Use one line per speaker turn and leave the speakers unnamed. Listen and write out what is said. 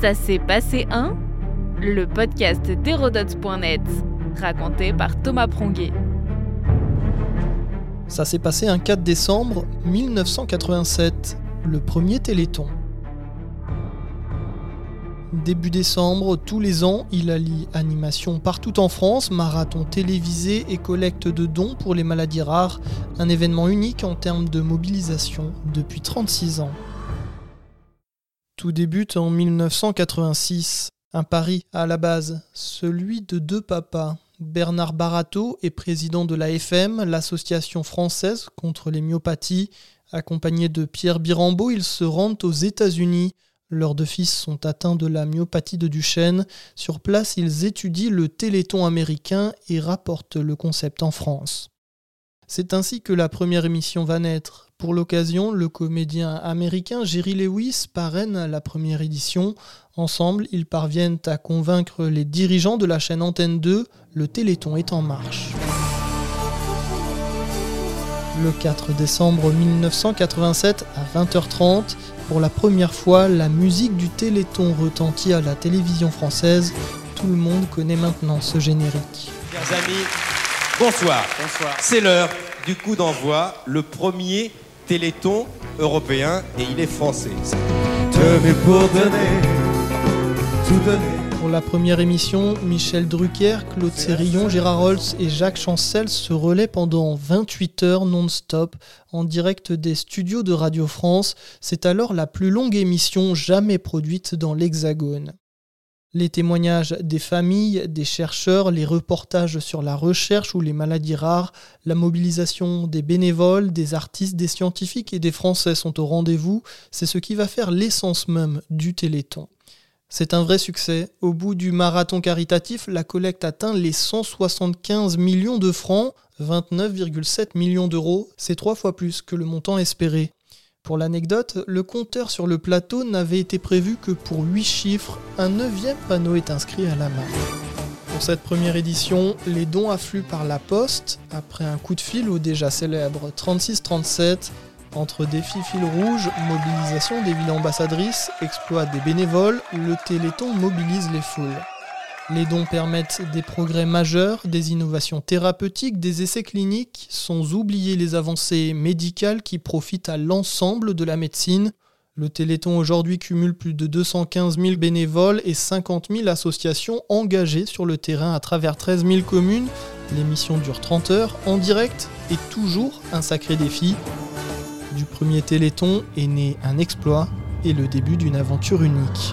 Ça s'est passé un Le podcast d'Hérodote.net, raconté par Thomas Pronguet.
Ça s'est passé un 4 décembre 1987, le premier Téléthon. Début décembre, tous les ans, il allie animation partout en France, marathon télévisé et collecte de dons pour les maladies rares, un événement unique en termes de mobilisation depuis 36 ans. Tout débute en 1986. Un pari à la base, celui de deux papas. Bernard Barato est président de l'AFM, l'association française contre les myopathies. Accompagné de Pierre Birambeau, ils se rendent aux États-Unis. Leurs deux fils sont atteints de la myopathie de Duchenne. Sur place, ils étudient le téléthon américain et rapportent le concept en France. C'est ainsi que la première émission va naître. Pour l'occasion, le comédien américain Jerry Lewis parraine la première édition. Ensemble, ils parviennent à convaincre les dirigeants de la chaîne Antenne 2, le Téléthon est en marche. Le 4 décembre 1987 à 20h30, pour la première fois, la musique du Téléthon retentit à la télévision française. Tout le monde connaît maintenant ce générique.
Chers amis, bonsoir. Bonsoir. C'est l'heure du coup d'envoi, le premier Téléthon européen et il est français.
pour donner, tout donner. Pour la première émission, Michel Drucker, Claude Sérillon, Gérard Holtz et Jacques Chancel se relaient pendant 28 heures non-stop en direct des studios de Radio France. C'est alors la plus longue émission jamais produite dans l'Hexagone. Les témoignages des familles, des chercheurs, les reportages sur la recherche ou les maladies rares, la mobilisation des bénévoles, des artistes, des scientifiques et des Français sont au rendez-vous, c'est ce qui va faire l'essence même du Téléthon. C'est un vrai succès. Au bout du marathon caritatif, la collecte atteint les 175 millions de francs, 29,7 millions d'euros, c'est trois fois plus que le montant espéré. Pour l'anecdote, le compteur sur le plateau n'avait été prévu que pour 8 chiffres, un neuvième panneau est inscrit à la main. Pour cette première édition, les dons affluent par la poste, après un coup de fil au déjà célèbre 3637, entre défis fil rouge, mobilisation des villes ambassadrices, exploit des bénévoles, le Téléthon mobilise les foules. Les dons permettent des progrès majeurs, des innovations thérapeutiques, des essais cliniques, sans oublier les avancées médicales qui profitent à l'ensemble de la médecine. Le Téléthon aujourd'hui cumule plus de 215 000 bénévoles et 50 000 associations engagées sur le terrain à travers 13 000 communes. L'émission dure 30 heures en direct et toujours un sacré défi. Du premier Téléthon est né un exploit et le début d'une aventure unique.